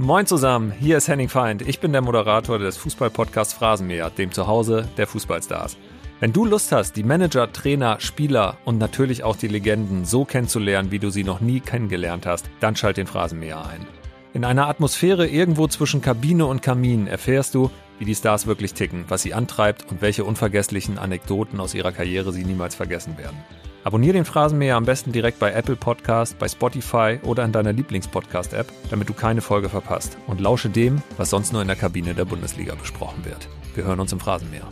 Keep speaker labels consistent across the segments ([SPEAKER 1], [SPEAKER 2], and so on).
[SPEAKER 1] Moin zusammen, hier ist Henning Feind. Ich bin der Moderator des Fußballpodcasts Phrasenmäher, dem Zuhause der Fußballstars. Wenn du Lust hast, die Manager, Trainer, Spieler und natürlich auch die Legenden so kennenzulernen, wie du sie noch nie kennengelernt hast, dann schalt den Phrasenmäher ein. In einer Atmosphäre irgendwo zwischen Kabine und Kamin erfährst du, wie die Stars wirklich ticken, was sie antreibt und welche unvergesslichen Anekdoten aus ihrer Karriere sie niemals vergessen werden. Abonnier den Phrasenmäher am besten direkt bei Apple Podcast, bei Spotify oder in deiner Lieblingspodcast-App, damit du keine Folge verpasst. Und lausche dem, was sonst nur in der Kabine der Bundesliga besprochen wird. Wir hören uns im Phrasenmäher.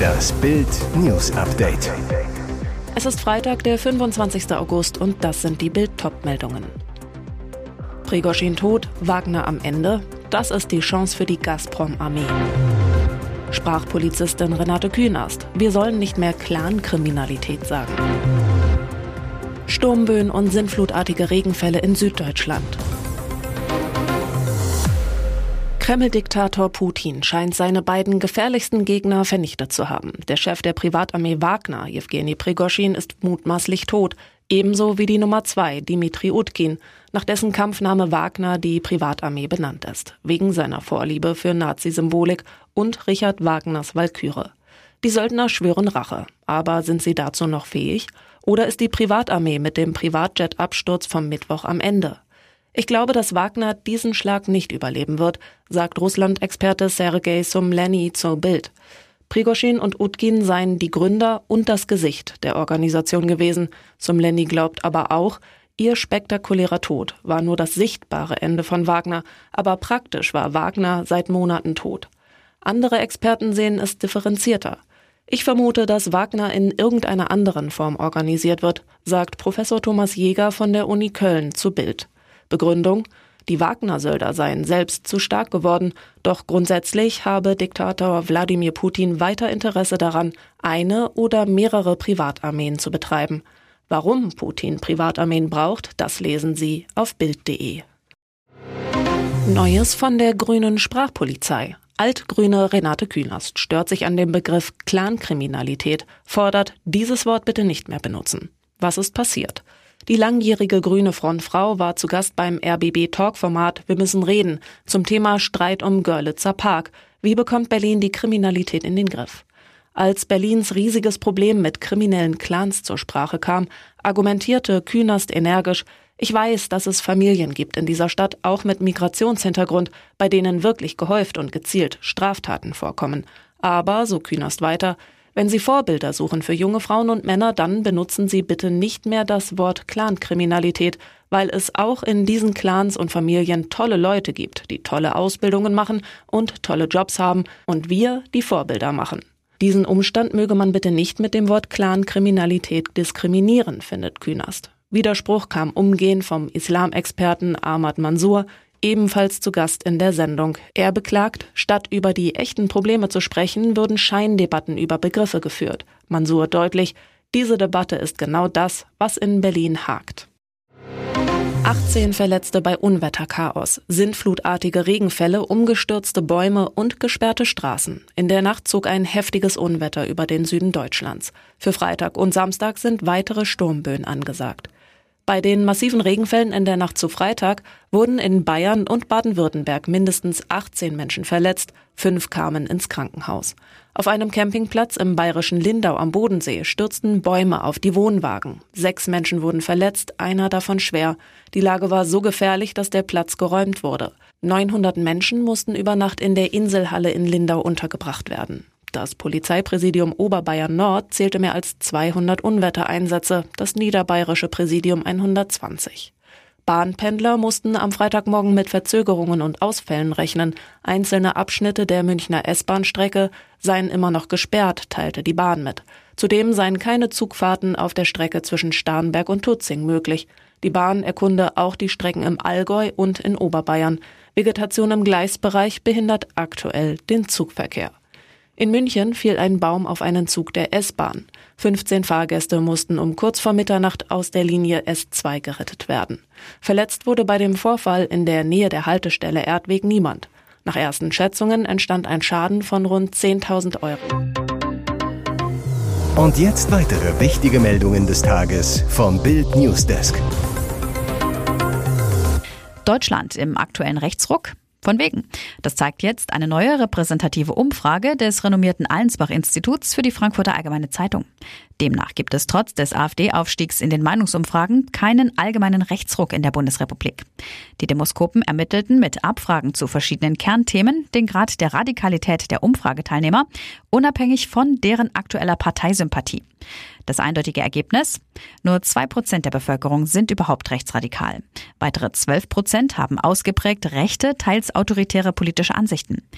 [SPEAKER 2] Das Bild News Update.
[SPEAKER 3] Es ist Freitag, der 25. August und das sind die Bild-Top-Meldungen. Prigoschin tot, Wagner am Ende. Das ist die Chance für die Gazprom-Armee. Sprachpolizistin Renate Künast. Wir sollen nicht mehr Clankriminalität sagen. Sturmböen und sinnflutartige Regenfälle in Süddeutschland. Kreml-Diktator Putin scheint seine beiden gefährlichsten Gegner vernichtet zu haben. Der Chef der Privatarmee Wagner, Jewgeni Prigoschin, ist mutmaßlich tot, ebenso wie die Nummer zwei, Dimitri Utkin, nach dessen Kampfname Wagner die Privatarmee benannt ist, wegen seiner Vorliebe für Nazi-Symbolik und Richard Wagners Walküre. Die Söldner schwören Rache, aber sind sie dazu noch fähig? Oder ist die Privatarmee mit dem Privatjet-Absturz vom Mittwoch am Ende? Ich glaube, dass Wagner diesen Schlag nicht überleben wird, sagt Russland-Experte Sergei Sumleni zur Bild. Prigoschin und Utkin seien die Gründer und das Gesicht der Organisation gewesen. Sumleni glaubt aber auch, ihr spektakulärer Tod war nur das sichtbare Ende von Wagner, aber praktisch war Wagner seit Monaten tot. Andere Experten sehen es differenzierter. Ich vermute, dass Wagner in irgendeiner anderen Form organisiert wird, sagt Professor Thomas Jäger von der Uni Köln zu Bild. Begründung die Wagner-Sölder seien selbst zu stark geworden, doch grundsätzlich habe Diktator Wladimir Putin weiter Interesse daran, eine oder mehrere Privatarmeen zu betreiben. Warum Putin Privatarmeen braucht, das lesen Sie auf Bild.de. Neues von der grünen Sprachpolizei. Altgrüne Renate Künast stört sich an dem Begriff Clankriminalität, fordert, dieses Wort bitte nicht mehr benutzen. Was ist passiert? Die langjährige grüne Frontfrau war zu Gast beim RBB Talk-Format Wir müssen reden zum Thema Streit um Görlitzer Park. Wie bekommt Berlin die Kriminalität in den Griff? Als Berlins riesiges Problem mit kriminellen Clans zur Sprache kam, argumentierte Künast energisch, ich weiß, dass es Familien gibt in dieser Stadt, auch mit Migrationshintergrund, bei denen wirklich gehäuft und gezielt Straftaten vorkommen. Aber, so Künast weiter, wenn Sie Vorbilder suchen für junge Frauen und Männer, dann benutzen Sie bitte nicht mehr das Wort Clankriminalität, weil es auch in diesen Clans und Familien tolle Leute gibt, die tolle Ausbildungen machen und tolle Jobs haben und wir die Vorbilder machen. Diesen Umstand möge man bitte nicht mit dem Wort Clankriminalität diskriminieren, findet Künast. Widerspruch kam umgehend vom Islamexperten Ahmad Mansour, ebenfalls zu Gast in der Sendung. Er beklagt, statt über die echten Probleme zu sprechen, würden Scheindebatten über Begriffe geführt. Mansur deutlich, diese Debatte ist genau das, was in Berlin hakt. 18 Verletzte bei Unwetterchaos, sintflutartige Regenfälle, umgestürzte Bäume und gesperrte Straßen. In der Nacht zog ein heftiges Unwetter über den Süden Deutschlands. Für Freitag und Samstag sind weitere Sturmböen angesagt. Bei den massiven Regenfällen in der Nacht zu Freitag wurden in Bayern und Baden-Württemberg mindestens 18 Menschen verletzt, fünf kamen ins Krankenhaus. Auf einem Campingplatz im bayerischen Lindau am Bodensee stürzten Bäume auf die Wohnwagen. Sechs Menschen wurden verletzt, einer davon schwer. Die Lage war so gefährlich, dass der Platz geräumt wurde. 900 Menschen mussten über Nacht in der Inselhalle in Lindau untergebracht werden. Das Polizeipräsidium Oberbayern Nord zählte mehr als 200 Unwettereinsätze, das niederbayerische Präsidium 120. Bahnpendler mussten am Freitagmorgen mit Verzögerungen und Ausfällen rechnen. Einzelne Abschnitte der Münchner S-Bahn-Strecke seien immer noch gesperrt, teilte die Bahn mit. Zudem seien keine Zugfahrten auf der Strecke zwischen Starnberg und Tutzing möglich. Die Bahn erkunde auch die Strecken im Allgäu und in Oberbayern. Vegetation im Gleisbereich behindert aktuell den Zugverkehr. In München fiel ein Baum auf einen Zug der S-Bahn. 15 Fahrgäste mussten um kurz vor Mitternacht aus der Linie S2 gerettet werden. Verletzt wurde bei dem Vorfall in der Nähe der Haltestelle Erdweg niemand. Nach ersten Schätzungen entstand ein Schaden von rund 10.000 Euro.
[SPEAKER 2] Und jetzt weitere wichtige Meldungen des Tages vom Bild Newsdesk.
[SPEAKER 4] Deutschland im aktuellen Rechtsruck? Von wegen. Das zeigt jetzt eine neue repräsentative Umfrage des renommierten Allensbach-Instituts für die Frankfurter Allgemeine Zeitung. Demnach gibt es trotz des AfD-Aufstiegs in den Meinungsumfragen keinen allgemeinen Rechtsruck in der Bundesrepublik. Die Demoskopen ermittelten mit Abfragen zu verschiedenen Kernthemen den Grad der Radikalität der Umfrageteilnehmer, unabhängig von deren aktueller Parteisympathie. Das eindeutige Ergebnis? Nur zwei Prozent der Bevölkerung sind überhaupt rechtsradikal. Weitere zwölf Prozent haben ausgeprägt rechte, teils autoritäre politische Ansichten.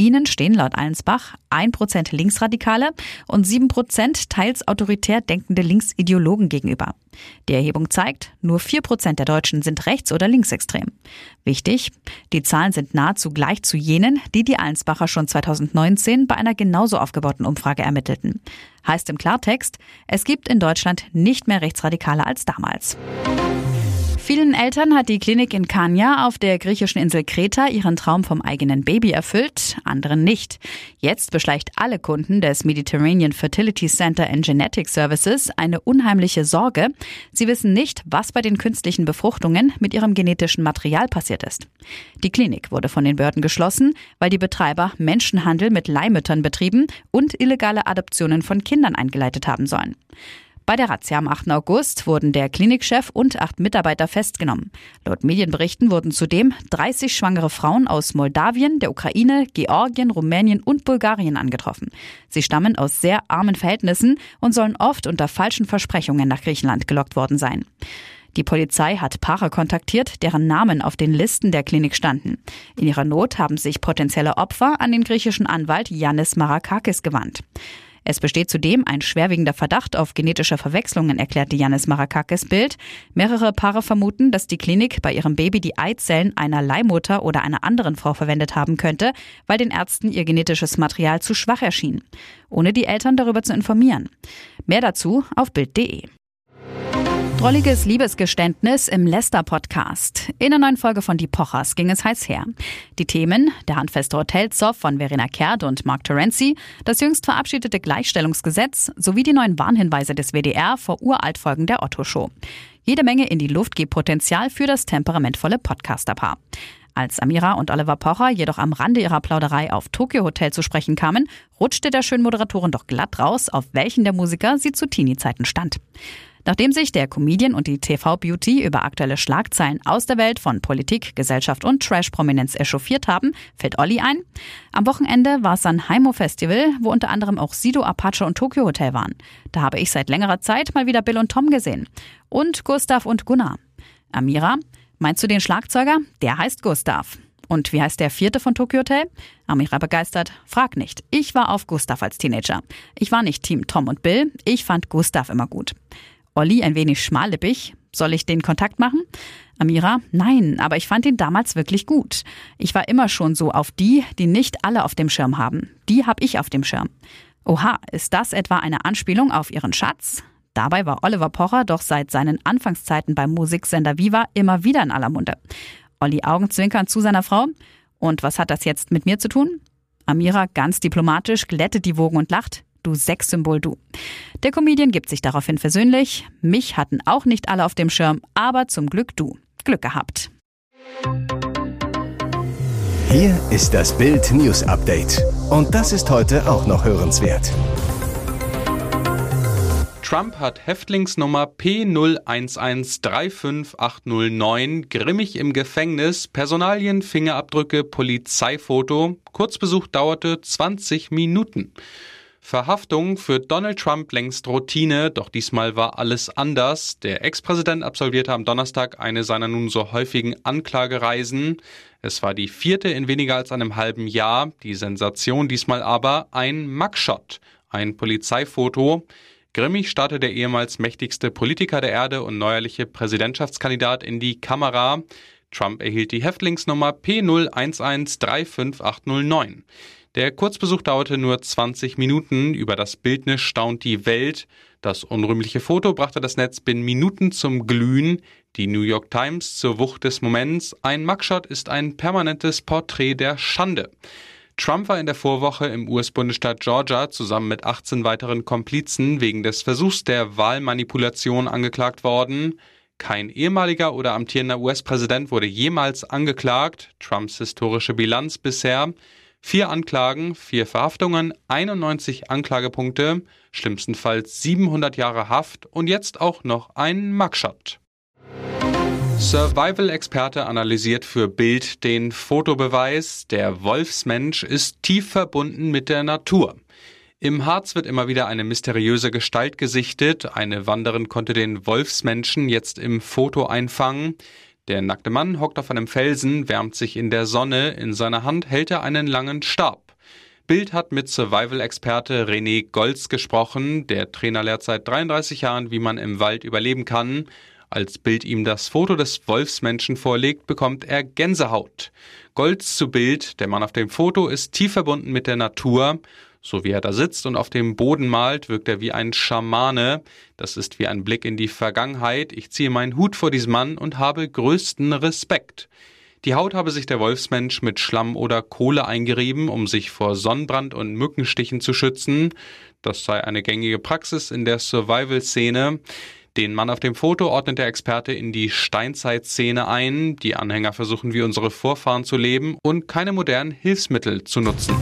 [SPEAKER 4] Ihnen stehen laut Allensbach ein Prozent Linksradikale und sieben Prozent teils autoritär denkende Linksideologen gegenüber. Die Erhebung zeigt, nur vier Prozent der Deutschen sind rechts- oder linksextrem. Wichtig, die Zahlen sind nahezu gleich zu jenen, die die Allensbacher schon 2019 bei einer genauso aufgebauten Umfrage ermittelten. Heißt im Klartext, es gibt in Deutschland nicht mehr Rechtsradikale als damals. Vielen Eltern hat die Klinik in Kania auf der griechischen Insel Kreta ihren Traum vom eigenen Baby erfüllt, anderen nicht. Jetzt beschleicht alle Kunden des Mediterranean Fertility Center and Genetic Services eine unheimliche Sorge. Sie wissen nicht, was bei den künstlichen Befruchtungen mit ihrem genetischen Material passiert ist. Die Klinik wurde von den Behörden geschlossen, weil die Betreiber Menschenhandel mit Leihmüttern betrieben und illegale Adoptionen von Kindern eingeleitet haben sollen. Bei der Razzia am 8. August wurden der Klinikchef und acht Mitarbeiter festgenommen. Laut Medienberichten wurden zudem 30 schwangere Frauen aus Moldawien, der Ukraine, Georgien, Rumänien und Bulgarien angetroffen. Sie stammen aus sehr armen Verhältnissen und sollen oft unter falschen Versprechungen nach Griechenland gelockt worden sein. Die Polizei hat Paare kontaktiert, deren Namen auf den Listen der Klinik standen. In ihrer Not haben sich potenzielle Opfer an den griechischen Anwalt Yannis Marakakis gewandt. Es besteht zudem ein schwerwiegender Verdacht auf genetische Verwechslungen, erklärte Janis Marakakis Bild. Mehrere Paare vermuten, dass die Klinik bei ihrem Baby die Eizellen einer Leihmutter oder einer anderen Frau verwendet haben könnte, weil den Ärzten ihr genetisches Material zu schwach erschien, ohne die Eltern darüber zu informieren. Mehr dazu auf Bild.de. Drolliges Liebesgeständnis im Lester-Podcast. In der neuen Folge von Die Pochers ging es heiß her. Die Themen, der handfeste Hotelzoff von Verena Kehrt und Mark Terenzi, das jüngst verabschiedete Gleichstellungsgesetz sowie die neuen Warnhinweise des WDR vor Uraltfolgen der Otto-Show. Jede Menge in die Luft gibt Potenzial für das temperamentvolle Podcasterpaar. Als Amira und Oliver Pocher jedoch am Rande ihrer Plauderei auf Tokyo Hotel zu sprechen kamen, rutschte der schönen Moderatorin doch glatt raus, auf welchen der Musiker sie zu Teenie-Zeiten stand. Nachdem sich der Comedian und die TV-Beauty über aktuelle Schlagzeilen aus der Welt von Politik, Gesellschaft und Trash-Prominenz echauffiert haben, fällt Olli ein. Am Wochenende war es ein Heimo-Festival, wo unter anderem auch Sido, Apache und Tokyo Hotel waren. Da habe ich seit längerer Zeit mal wieder Bill und Tom gesehen. Und Gustav und Gunnar. Amira, meinst du den Schlagzeuger? Der heißt Gustav. Und wie heißt der vierte von Tokyo Hotel? Amira begeistert. Frag nicht. Ich war auf Gustav als Teenager. Ich war nicht Team Tom und Bill. Ich fand Gustav immer gut. Olli ein wenig schmallippig. Soll ich den Kontakt machen? Amira, nein, aber ich fand ihn damals wirklich gut. Ich war immer schon so auf die, die nicht alle auf dem Schirm haben. Die hab ich auf dem Schirm. Oha, ist das etwa eine Anspielung auf ihren Schatz? Dabei war Oliver Pocher doch seit seinen Anfangszeiten beim Musiksender Viva immer wieder in aller Munde. Olli Augenzwinkern zu seiner Frau. Und was hat das jetzt mit mir zu tun? Amira ganz diplomatisch glättet die Wogen und lacht. Du Sexsymbol, du. Der Comedian gibt sich daraufhin versöhnlich. Mich hatten auch nicht alle auf dem Schirm, aber zum Glück du. Glück gehabt.
[SPEAKER 2] Hier ist das Bild News Update. Und das ist heute auch noch hörenswert.
[SPEAKER 5] Trump hat Häftlingsnummer P01135809 grimmig im Gefängnis, Personalien, Fingerabdrücke, Polizeifoto. Kurzbesuch dauerte 20 Minuten. Verhaftung für Donald Trump längst Routine, doch diesmal war alles anders. Der Ex-Präsident absolvierte am Donnerstag eine seiner nun so häufigen Anklagereisen. Es war die vierte in weniger als einem halben Jahr. Die Sensation diesmal aber ein Mugshot, ein Polizeifoto. Grimmig starrte der ehemals mächtigste Politiker der Erde und neuerliche Präsidentschaftskandidat in die Kamera. Trump erhielt die Häftlingsnummer P01135809. Der Kurzbesuch dauerte nur 20 Minuten. Über das Bildnis staunt die Welt. Das unrühmliche Foto brachte das Netz binnen Minuten zum Glühen. Die New York Times zur Wucht des Moments. Ein Mugshot ist ein permanentes Porträt der Schande. Trump war in der Vorwoche im US-Bundesstaat Georgia zusammen mit 18 weiteren Komplizen wegen des Versuchs der Wahlmanipulation angeklagt worden. Kein ehemaliger oder amtierender US-Präsident wurde jemals angeklagt. Trumps historische Bilanz bisher. Vier Anklagen, vier Verhaftungen, 91 Anklagepunkte, schlimmstenfalls 700 Jahre Haft und jetzt auch noch ein Mugshot. Survival-Experte analysiert für Bild den Fotobeweis. Der Wolfsmensch ist tief verbunden mit der Natur. Im Harz wird immer wieder eine mysteriöse Gestalt gesichtet. Eine Wanderin konnte den Wolfsmenschen jetzt im Foto einfangen. Der nackte Mann hockt auf einem Felsen, wärmt sich in der Sonne. In seiner Hand hält er einen langen Stab. Bild hat mit Survival-Experte René Golz gesprochen. Der Trainer lehrt seit 33 Jahren, wie man im Wald überleben kann. Als Bild ihm das Foto des Wolfsmenschen vorlegt, bekommt er Gänsehaut. Golz zu Bild, der Mann auf dem Foto ist tief verbunden mit der Natur. So wie er da sitzt und auf dem Boden malt, wirkt er wie ein Schamane. Das ist wie ein Blick in die Vergangenheit. Ich ziehe meinen Hut vor diesem Mann und habe größten Respekt. Die Haut habe sich der Wolfsmensch mit Schlamm oder Kohle eingerieben, um sich vor Sonnenbrand und Mückenstichen zu schützen. Das sei eine gängige Praxis in der Survival-Szene. Den Mann auf dem Foto ordnet der Experte in die Steinzeitszene ein. Die Anhänger versuchen wie unsere Vorfahren zu leben und keine modernen Hilfsmittel zu nutzen.